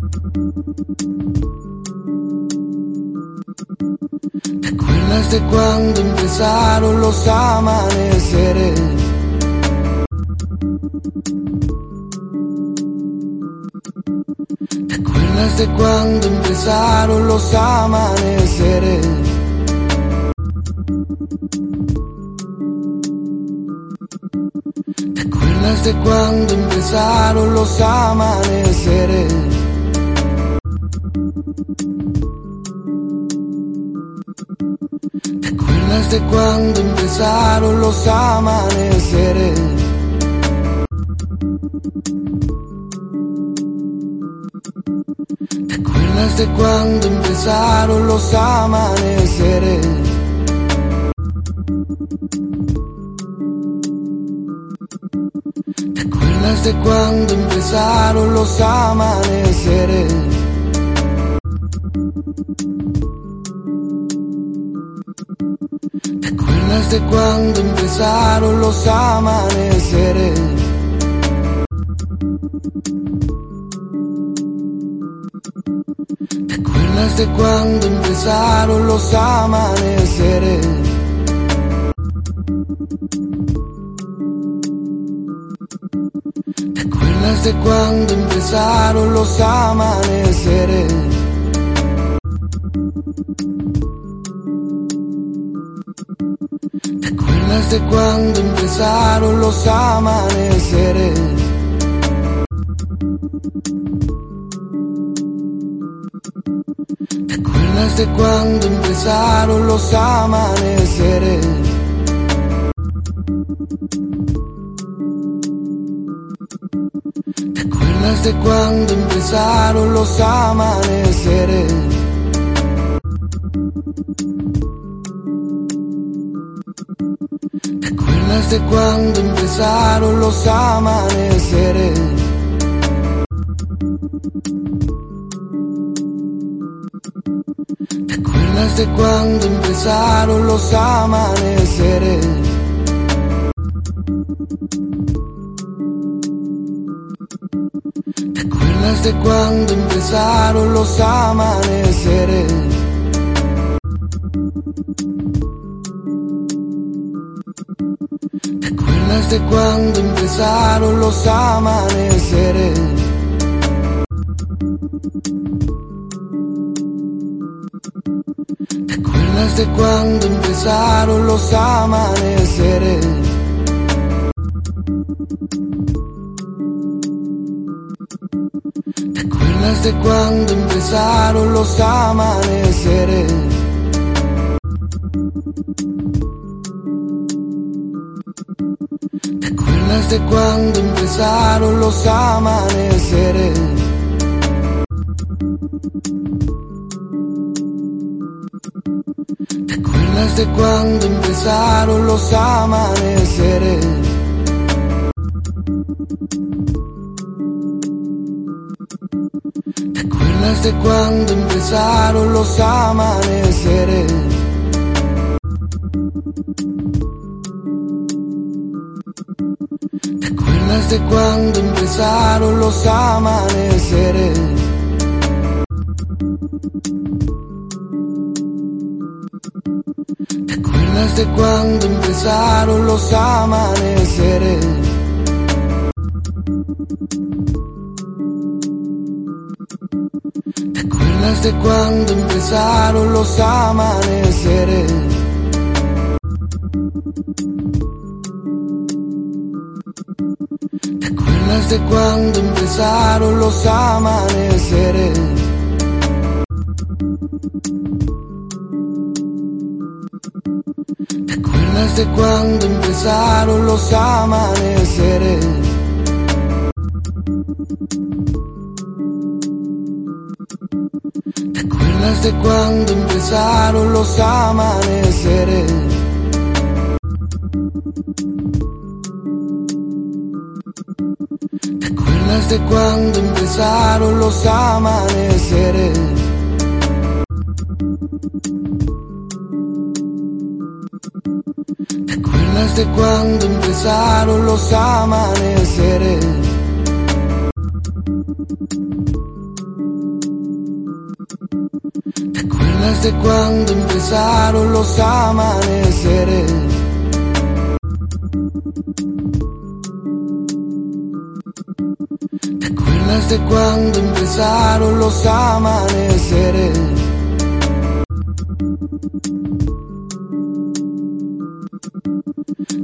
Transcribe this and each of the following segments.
¿Te acuerdas de cuando empezaron los amaneceres? ¿Te acuerdas de cuando empezaron los amaneceres? ¿Te acuerdas de cuando empezaron los amaneceres? ¿Te acuerdas de cuando empezaron los amaneceres? ¿Te acuerdas de cuando empezaron los amaneceres? ¿Te acuerdas de cuando empezaron los amaneceres? ¿Te acuerdas de cuando empezaron los amaneceres? ¿Te acuerdas de cuando empezaron los amaneceres? ¿Te acuerdas de cuando empezaron los amaneceres? ¿Te acuerdas de cuando empezaron los amaneceres? ¿Te acuerdas de cuando empezaron los amaneceres? ¿Te acuerdas de cuando empezaron los amaneceres? ¿Te acuerdas de cuando empezaron los amaneceres? ¿Te acuerdas de cuando empezaron los amaneceres? ¿Te acuerdas de cuando empezaron los amaneceres? ¿Te acuerdas de cuando empezaron los amaneceres? ¿Te acuerdas de cuando empezaron los amaneceres? ¿Te acuerdas de cuando empezaron los amaneceres? ¿Te acuerdas de cuando empezaron los amaneceres? ¿Te acuerdas de cuando empezaron los amaneceres? ¿Te acuerdas de cuando empezaron los amaneceres? Acuerdas de cuando empezaron los amaneceres? ¿Te acuerdas de cuando empezaron los amaneceres? ¿Te acuerdas de cuando empezaron los amaneceres? ¿Te acuerdas de cuando empezaron los amaneceres? ¿Te acuerdas de cuando empezaron los amaneceres? ¿Te acuerdas de cuando empezaron los amaneceres? De cuando empezaron los amaneceres. ¿Te acuerdas de cuando empezaron los amaneceres? ¿Te acuerdas de cuando empezaron los amaneceres? ¿Te acuerdas de cuando empezaron los amaneceres?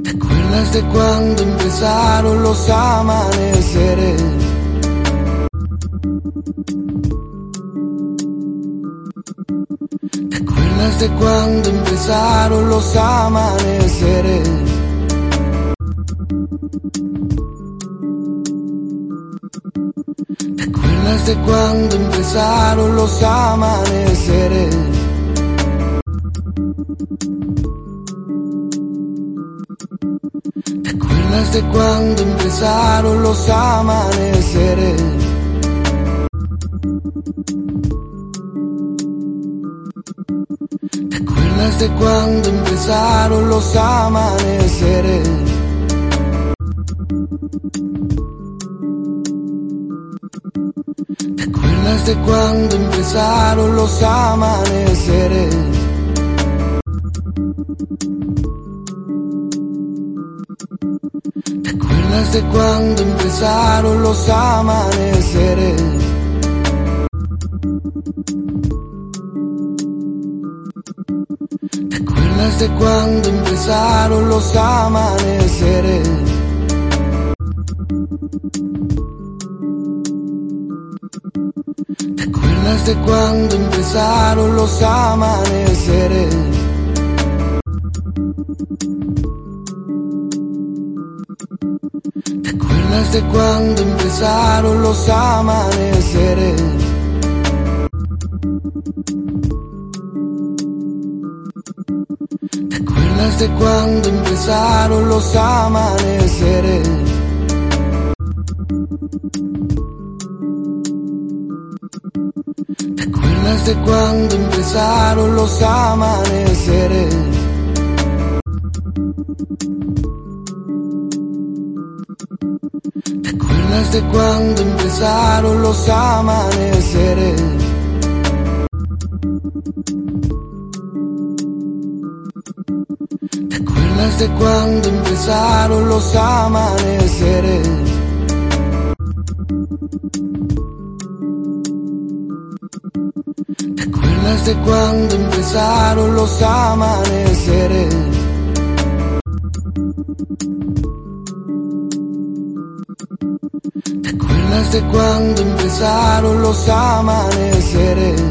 ¿Te acuerdas de cuando empezaron los amaneceres? ¿Te acuerdas de cuando empezaron los amaneceres? ¿Te acuerdas de cuando empezaron los amaneceres? ¿Te acuerdas de cuando empezaron los amaneceres? ¿Te acuerdas de cuando empezaron los amaneceres? ¿Te acuerdas de cuando empezaron los amaneceres? ¿Te acuerdas de cuando empezaron los amaneceres? ¿Te acuerdas de cuando empezaron los amaneceres? ¿Te acuerdas de cuando empezaron los amaneceres? ¿Te acuerdas de cuando empezaron los amaneceres? ¿Te acuerdas de cuando empezaron los amaneceres? ¿Te acuerdas de cuando empezaron los amaneceres? ¿Te acuerdas de cuando empezaron los amaneceres? ¿Te acuerdas de cuando empezaron los amaneceres? Acuerdas de cuando empezaron los amaneceres? ¿Te acuerdas de cuando empezaron los amaneceres?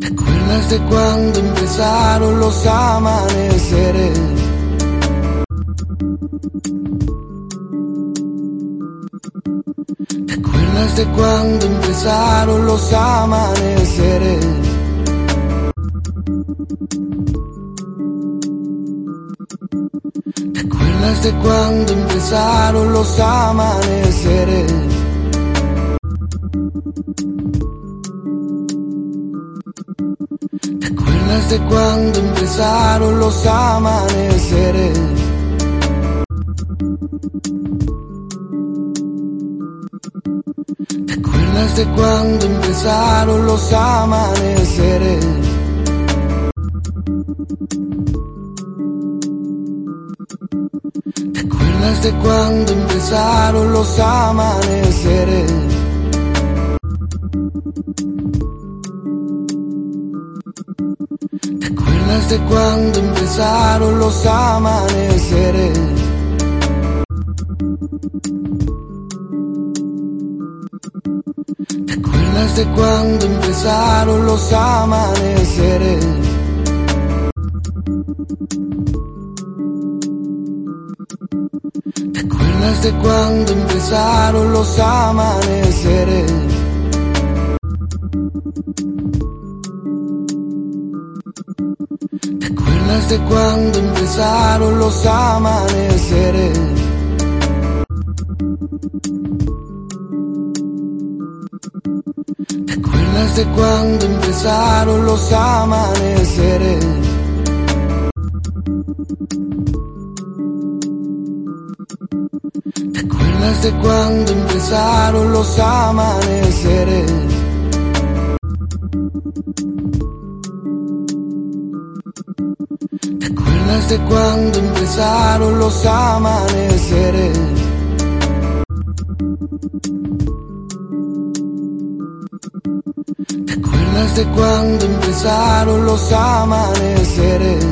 ¿Te acuerdas de cuando empezaron los amaneceres? ¿Te acuerdas de cuando empezaron los amaneceres? ¿Te acuerdas de cuando empezaron los amaneceres? ¿Te acuerdas de cuando empezaron los amaneceres? ¿Te acuerdas de cuando empezaron los amaneceres? ¿Te acuerdas de cuando empezaron los amaneceres? ¿Te acuerdas de cuando empezaron los amaneceres? Acuerdas de cuando empezaron los amaneceres? ¿Te acuerdas de cuando empezaron los amaneceres? ¿Te acuerdas de cuando empezaron los amaneceres? ¿Te acuerdas de cuando empezaron los amaneceres? ¿Te de cuando empezaron los amaneceres? ¿Te de cuando empezaron los amaneceres? ¿Te acuerdas de cuando empezaron los amaneceres?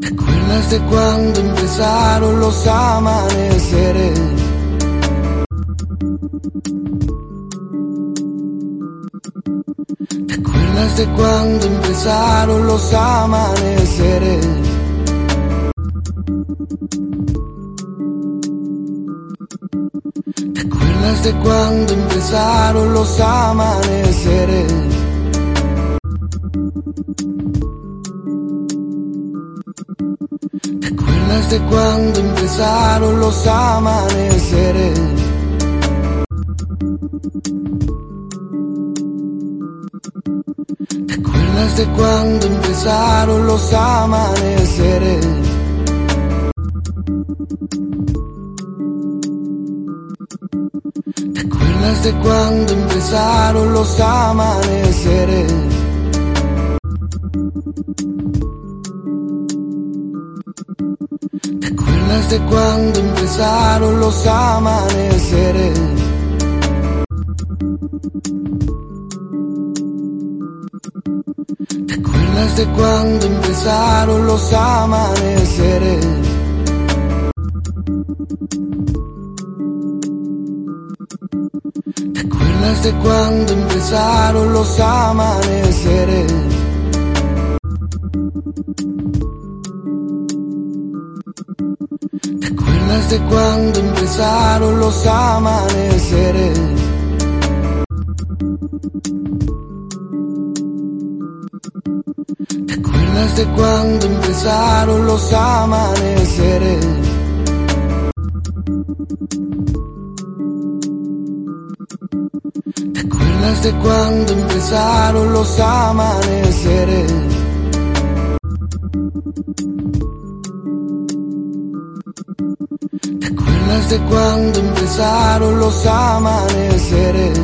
¿Te acuerdas de cuando empezaron los amaneceres? ¿Te acuerdas de cuando empezaron los amaneceres? ¿Te acuerdas de cuando empezaron los amaneceres? ¿Te acuerdas de cuando empezaron los amaneceres? ¿Te acuerdas de cuando empezaron los amaneceres? ¿Te acuerdas de cuando empezaron los amaneceres? ¿Te acuerdas de cuando empezaron los amaneceres? ¿Te acuerdas de cuando empezaron los amaneceres? ¿Te acuerdas de cuando empezaron los amaneceres? ¿Te acuerdas de cuando empezaron los amaneceres? ¿Te acuerdas de cuando empezaron los amaneceres? Acuerdas de cuando empezaron los amaneceres? ¿Te acuerdas de cuando empezaron los amaneceres?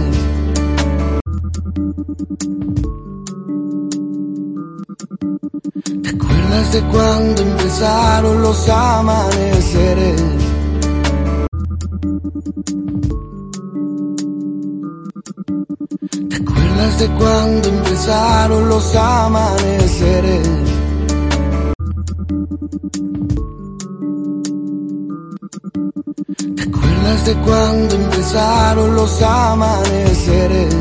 ¿Te acuerdas de cuando empezaron los amaneceres? ¿Te acuerdas de cuando empezaron los amaneceres? ¿Te acuerdas de cuando empezaron los amaneceres?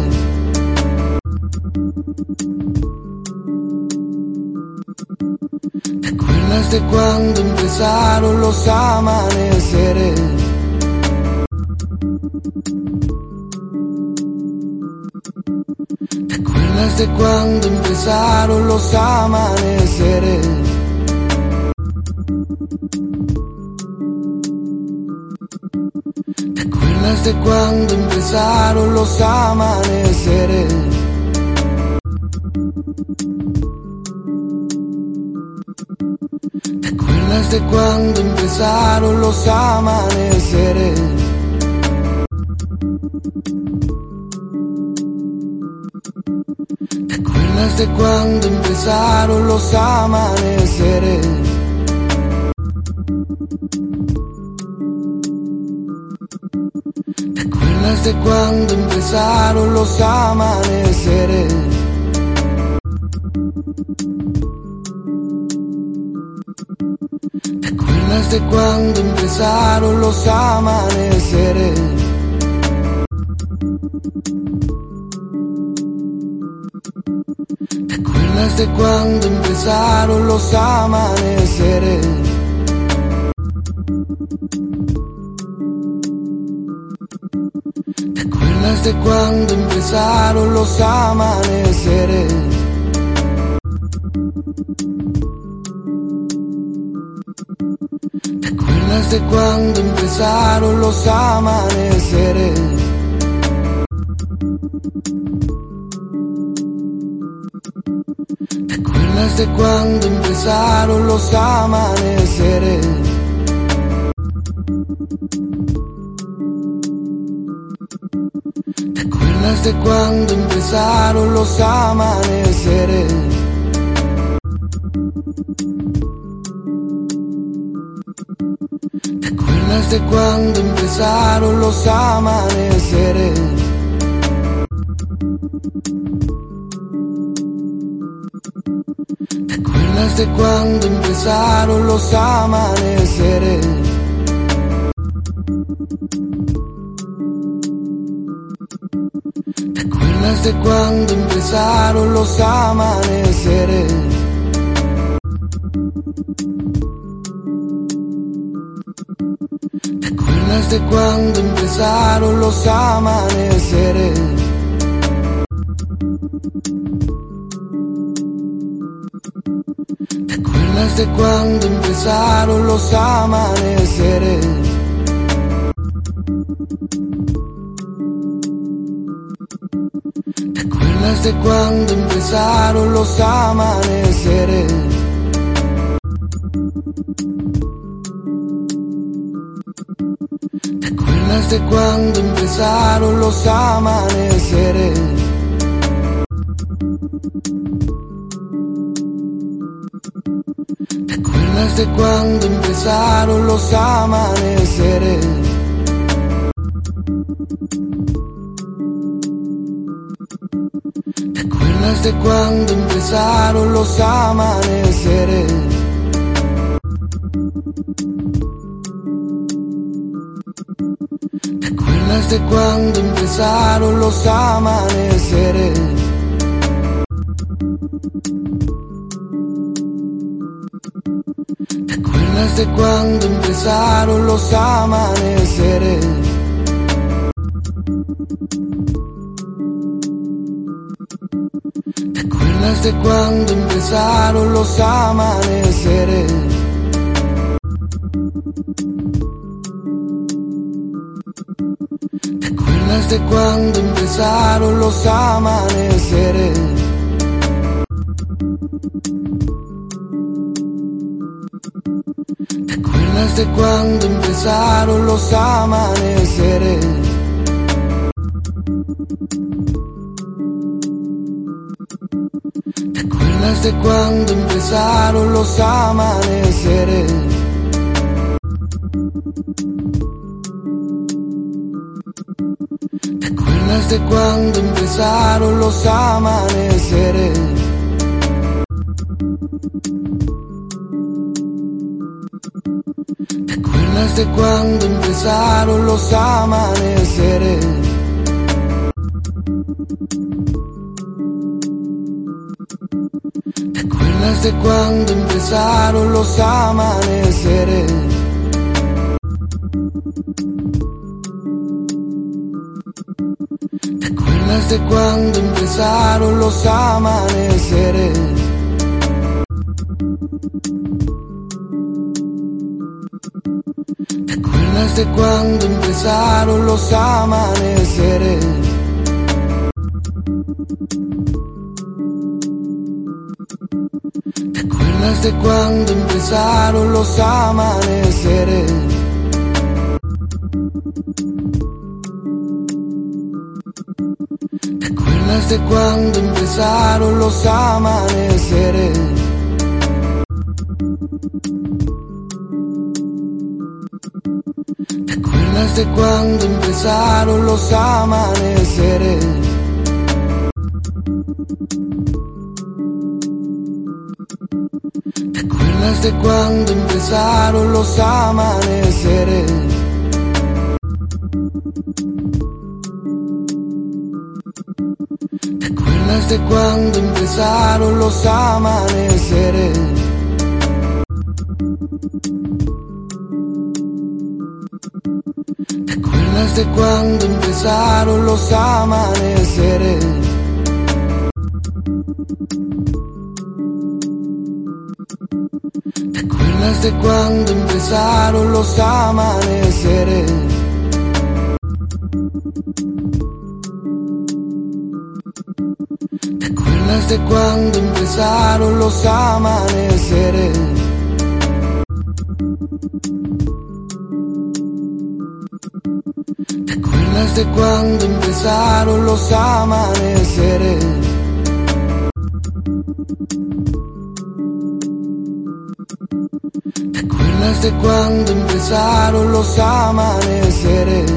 ¿Te acuerdas de cuando empezaron los amaneceres? Acuerdas de cuando empezaron los amaneceres? ¿Te acuerdas de cuando empezaron los amaneceres? ¿Te acuerdas de cuando empezaron los amaneceres? ¿Te acuerdas de cuando empezaron los amaneceres? ¿Te acuerdas de cuando empezaron los amaneceres? ¿Te acuerdas de cuando empezaron los amaneceres? Acuerdas de cuando empezaron los amaneceres? ¿Te acuerdas de cuando empezaron los amaneceres? ¿Te acuerdas de cuando empezaron los amaneceres? ¿Te acuerdas de cuando empezaron los amaneceres. ¿Te acuerdas de cuando empezaron los amaneceres? ¿Te acuerdas de cuando empezaron los amaneceres? Acuerdas de cuando empezaron los amaneceres? ¿Te acuerdas de cuando empezaron los amaneceres? ¿Te acuerdas de cuando empezaron los amaneceres? Acuerdas de cuando empezaron los amaneceres? ¿Te acuerdas de cuando empezaron los amaneceres? ¿Te acuerdas de cuando empezaron los amaneceres? ¿Te acuerdas de cuando empezaron los amaneceres? ¿Te acuerdas de cuando empezaron los amaneceres? ¿Te acuerdas de cuando empezaron los amaneceres? Acuerdas de cuando empezaron los amaneceres? ¿Te acuerdas de cuando empezaron los amaneceres? ¿Te acuerdas de cuando empezaron los amaneceres? ¿Te acuerdas de cuando empezaron los amaneceres? ¿Te acuerdas de cuando empezaron los amaneceres? ¿Te acuerdas de cuando empezaron los amaneceres? ¿Te acuerdas de cuando empezaron los amaneceres? ¿Te de cuando empezaron los amaneceres? ¿Te acuerdas de cuando empezaron los amaneceres? De cuando empezaron los amaneceres? ¿Te acuerdas de cuando empezaron los amaneceres? ¿Te acuerdas de cuando empezaron los amaneceres? Acuerdas de cuando empezaron los amaneceres? ¿Te acuerdas de cuando empezaron los amaneceres? ¿Te acuerdas de cuando empezaron los amaneceres? Acuerdas de cuando empezaron los amaneceres? ¿Te acuerdas de cuando empezaron los amaneceres? ¿Te acuerdas de cuando empezaron los amaneceres? Acuerdas de cuando empezaron los amaneceres? ¿Te acuerdas de cuando empezaron los amaneceres?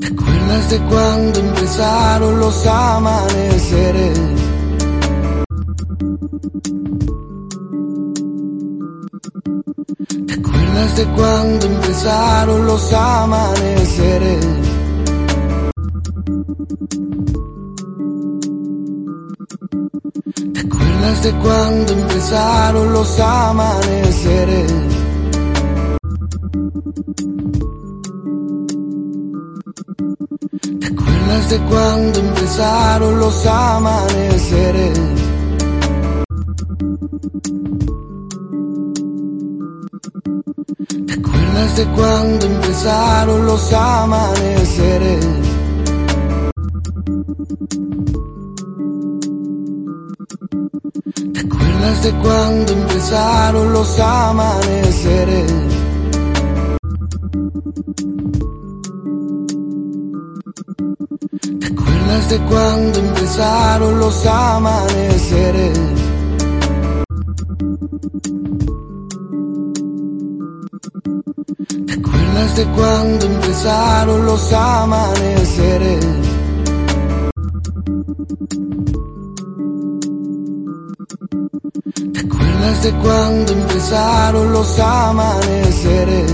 ¿Te acuerdas de cuando empezaron los amaneceres? Acuerdas de cuando empezaron los amaneceres? ¿Te acuerdas de cuando empezaron los amaneceres? ¿Te acuerdas de cuando empezaron los amaneceres? Acuerdas de cuando empezaron los amaneceres? ¿Te acuerdas de cuando empezaron los amaneceres? ¿Te acuerdas de cuando empezaron los amaneceres? Acuerdas de cuando empezaron los amaneceres? ¿Te acuerdas de cuando empezaron los amaneceres?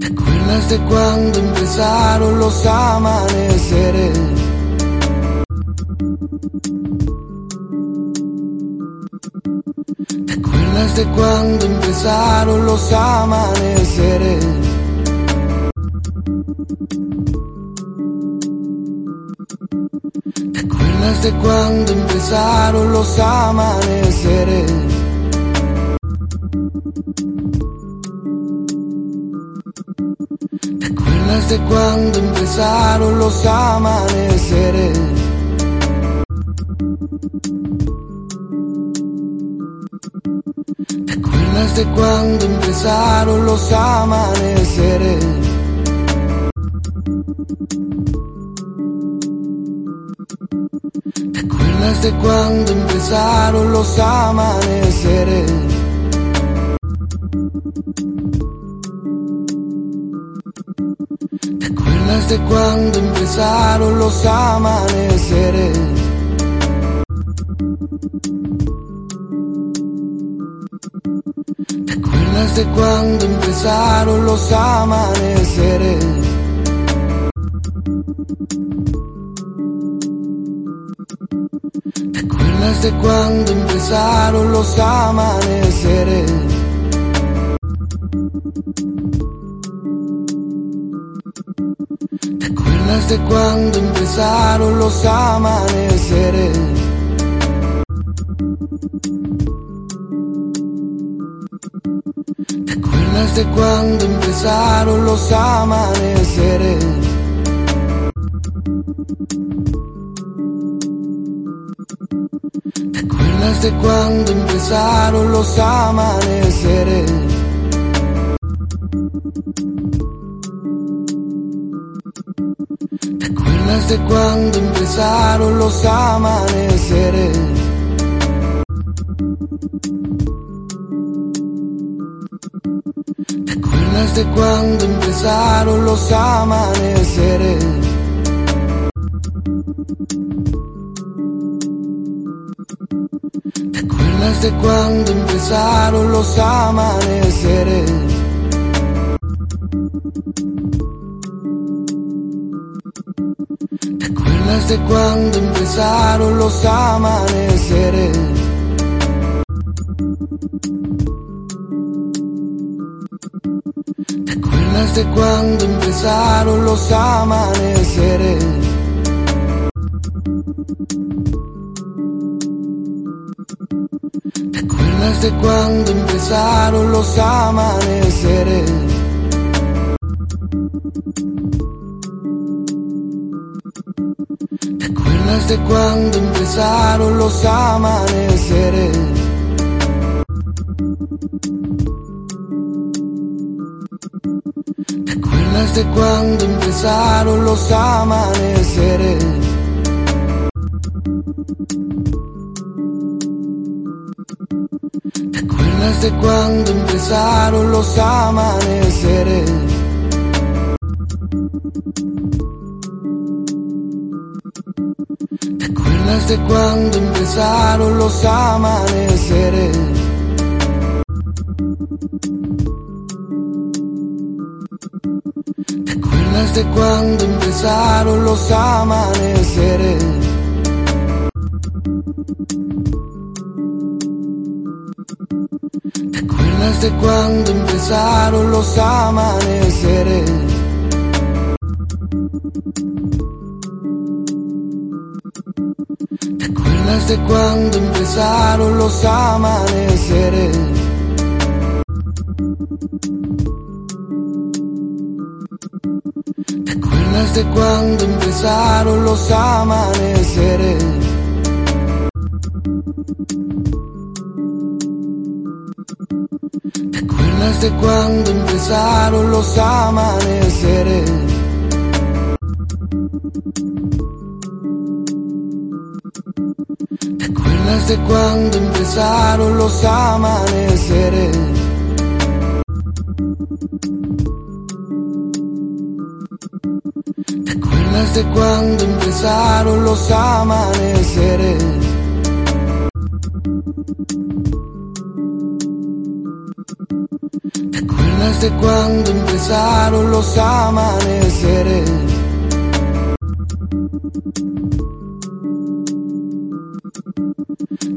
¿Te acuerdas de cuando empezaron los amaneceres? Acuerdas de cuando empezaron los amaneceres? ¿Te acuerdas de cuando empezaron los amaneceres? ¿Te acuerdas de cuando empezaron los amaneceres? Acuerdas de cuando empezaron los amaneceres? ¿Te acuerdas de cuando empezaron los amaneceres? ¿Te acuerdas de cuando empezaron los amaneceres? Acuerdas de cuando empezaron los amaneceres? ¿Te acuerdas de cuando empezaron los amaneceres? ¿Te acuerdas de cuando empezaron los amaneceres? ¿Te acuerdas de cuando empezaron los amaneceres? ¿Te acuerdas de cuando empezaron los amaneceres? ¿Te acuerdas de cuando empezaron los amaneceres? Acuerdas de cuando empezaron los amaneceres? ¿Te acuerdas de cuando empezaron los amaneceres? ¿Te acuerdas de cuando empezaron los amaneceres? ¿Te acuerdas de cuando empezaron los amaneceres? ¿Te acuerdas de cuando empezaron los amaneceres? ¿Te acuerdas de cuando empezaron los amaneceres? Acuerdas de cuando empezaron los amaneceres? ¿Te acuerdas de cuando empezaron los amaneceres? ¿Te acuerdas de cuando empezaron los amaneceres? Acuerdas de cuando empezaron los amaneceres? ¿Te acuerdas de cuando empezaron los amaneceres? ¿Te acuerdas de cuando empezaron los amaneceres? ¿Te acuerdas de cuando empezaron los amaneceres? ¿Te acuerdas de cuando empezaron los amaneceres? ¿Te acuerdas de cuando empezaron los amaneceres? ¿Te acuerdas de cuando empezaron los amaneceres? ¿Te acuerdas de cuando empezaron los amaneceres?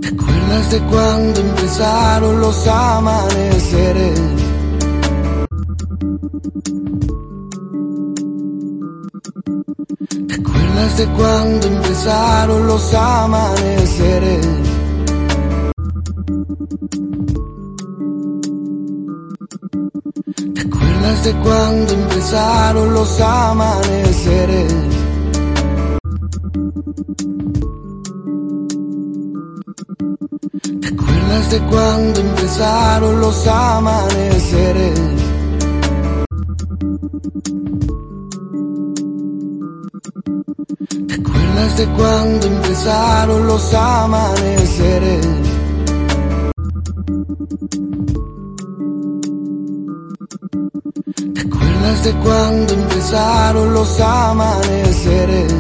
¿Te acuerdas de cuando empezaron los amaneceres? ¿Te acuerdas de cuando empezaron los amaneceres? ¿Te acuerdas de cuando empezaron los amaneceres? ¿Te acuerdas de cuando empezaron los amaneceres? Acuerdas de cuando empezaron los amaneceres? ¿Te acuerdas de cuando empezaron los amaneceres?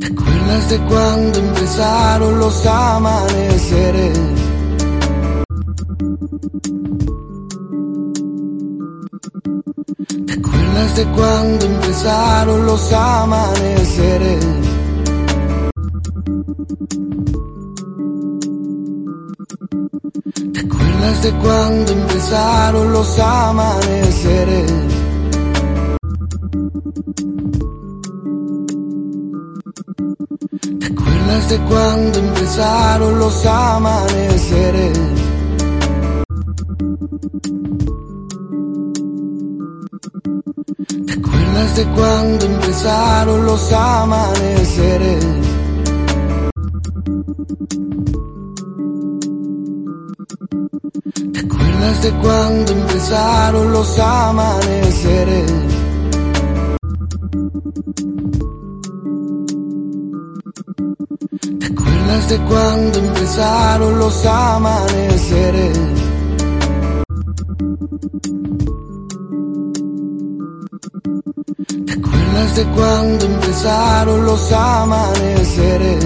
¿Te acuerdas de cuando empezaron los amaneceres? Acuerdas de cuando empezaron los amaneceres? ¿Te acuerdas de cuando empezaron los amaneceres? ¿Te acuerdas de cuando empezaron los amaneceres? Acuerdas de cuando empezaron los amaneceres? ¿Te acuerdas de cuando empezaron los amaneceres? ¿Te de cuando empezaron los amaneceres? ¿Te acuerdas de cuando empezaron los amaneceres?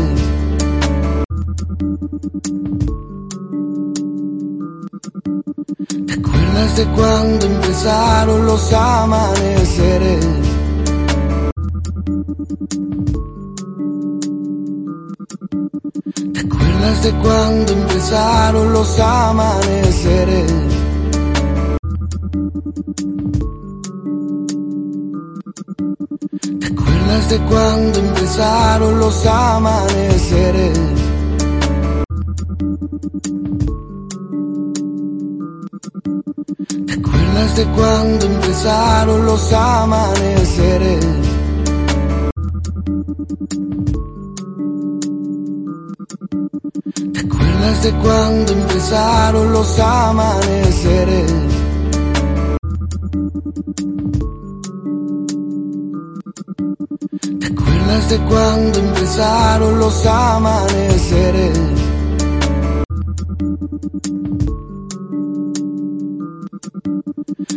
¿Te acuerdas de cuando empezaron los amaneceres? ¿Te acuerdas de cuando empezaron los amaneceres? Acuerdas de cuando empezaron los amaneceres? ¿Te acuerdas de cuando empezaron los amaneceres? ¿Te acuerdas de cuando empezaron los amaneceres? ¿Te acuerdas de cuando empezaron los amaneceres?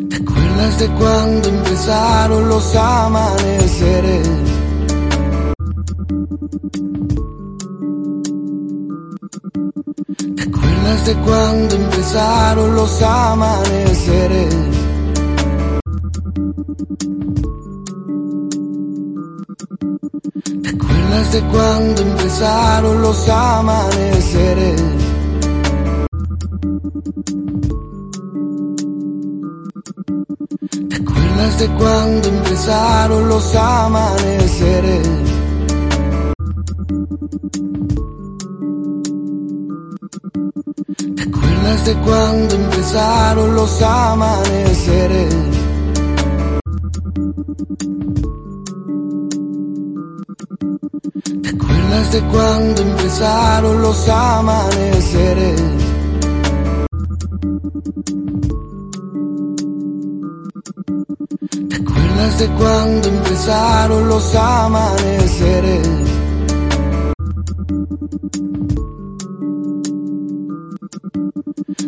¿Te acuerdas de cuando empezaron los amaneceres? ¿Te acuerdas de cuando empezaron los amaneceres? ¿Te acuerdas de cuando empezaron los amaneceres? ¿Te acuerdas de cuando empezaron los amaneceres? ¿Te acuerdas de cuando empezaron los amaneceres? ¿Te acuerdas de cuando empezaron los amaneceres? ¿Te acuerdas de cuando empezaron los amaneceres?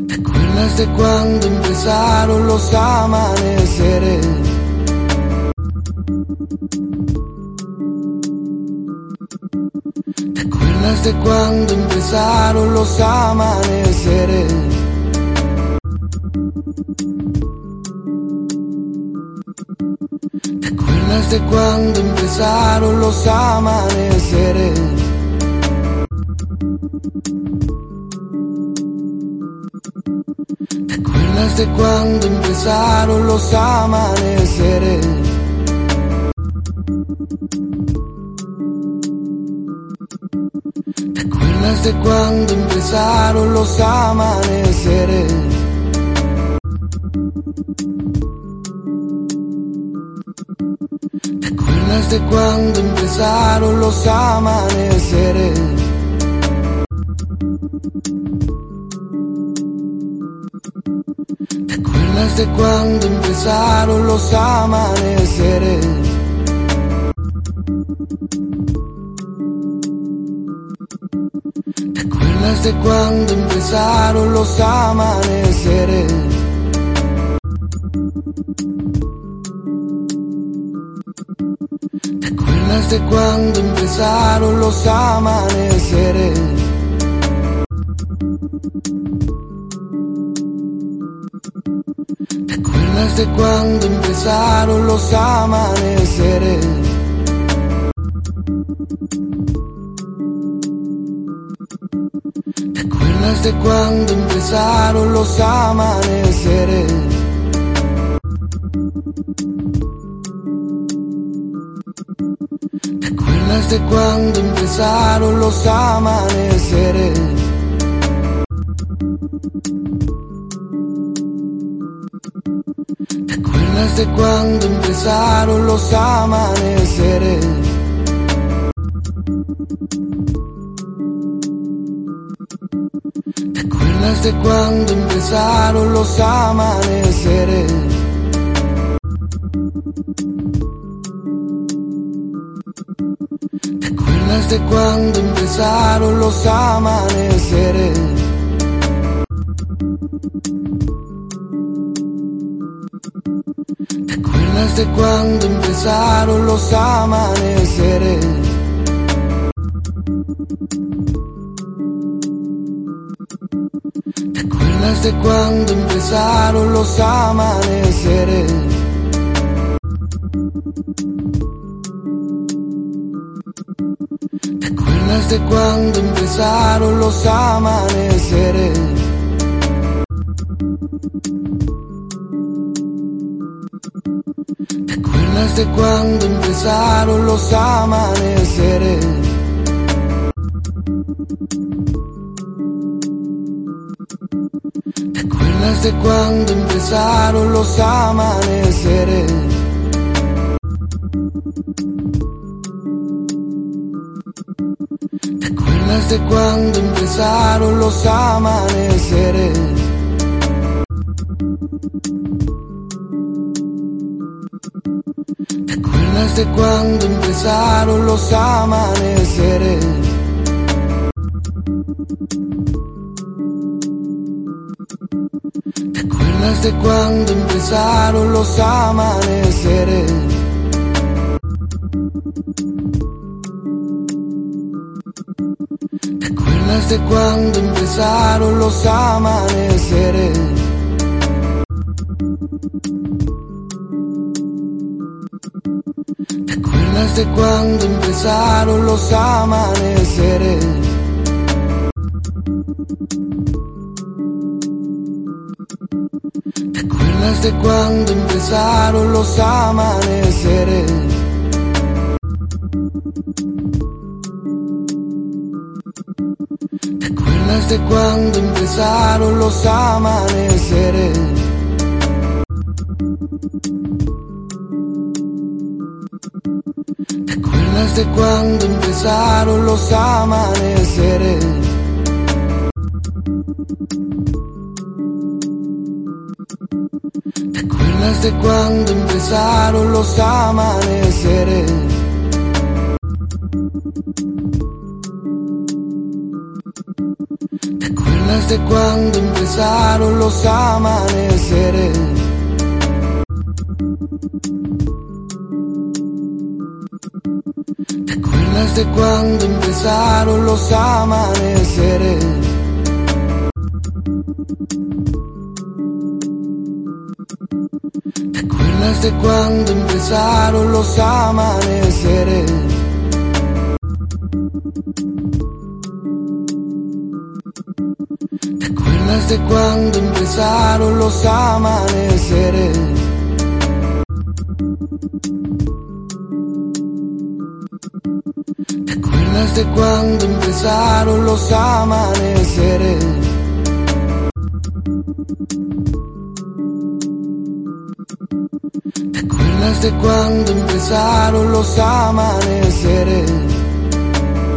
¿Te acuerdas de cuando empezaron los amaneceres? ¿Te acuerdas de cuando empezaron los amaneceres? ¿Te acuerdas de cuando empezaron los amaneceres? ¿Te acuerdas de cuando empezaron los amaneceres? ¿Te acuerdas de cuando empezaron los amaneceres? ¿Te acuerdas de cuando empezaron los amaneceres? ¿Te acuerdas de cuando empezaron los amaneceres? ¿Te acuerdas de cuando empezaron los amaneceres? ¿Te acuerdas de cuando empezaron los amaneceres? ¿Te acuerdas de cuando empezaron los amaneceres? Acuerdas de cuando empezaron los amaneceres? ¿Te acuerdas de cuando empezaron los amaneceres? ¿Te acuerdas de cuando empezaron los amaneceres? ¿Te acuerdas de cuando empezaron los amaneceres? ¿Te acuerdas de cuando empezaron los amaneceres? ¿Te acuerdas de cuando empezaron los amaneceres? Acuerdas de cuando empezaron los amaneceres? ¿Te acuerdas de cuando empezaron los amaneceres? ¿Te acuerdas de cuando empezaron los amaneceres? ¿Te acuerdas acuerdas de cuando empezaron los amaneceres? ¿Te acuerdas de cuando empezaron los amaneceres? ¿Te acuerdas de cuando empezaron los amaneceres? ¿Te acuerdas de cuando empezaron los amaneceres? ¿Te acuerdas de cuando empezaron los amaneceres? ¿Te acuerdas de cuando empezaron los amaneceres? ¿Te acuerdas de cuando empezaron los amaneceres? ¿Te acuerdas de cuando empezaron los amaneceres? ¿Te acuerdas de cuando empezaron los amaneceres? ¿Te acuerdas de cuando empezaron los amaneceres? ¿Te acuerdas de cuando empezaron los amaneceres? ¿Te acuerdas de cuando empezaron los amaneceres? ¿Te acuerdas de cuando empezaron los amaneceres? ¿Te acuerdas de cuando empezaron los amaneceres? ¿Te acuerdas de cuando empezaron los amaneceres? ¿Te acuerdas de cuando empezaron los amaneceres?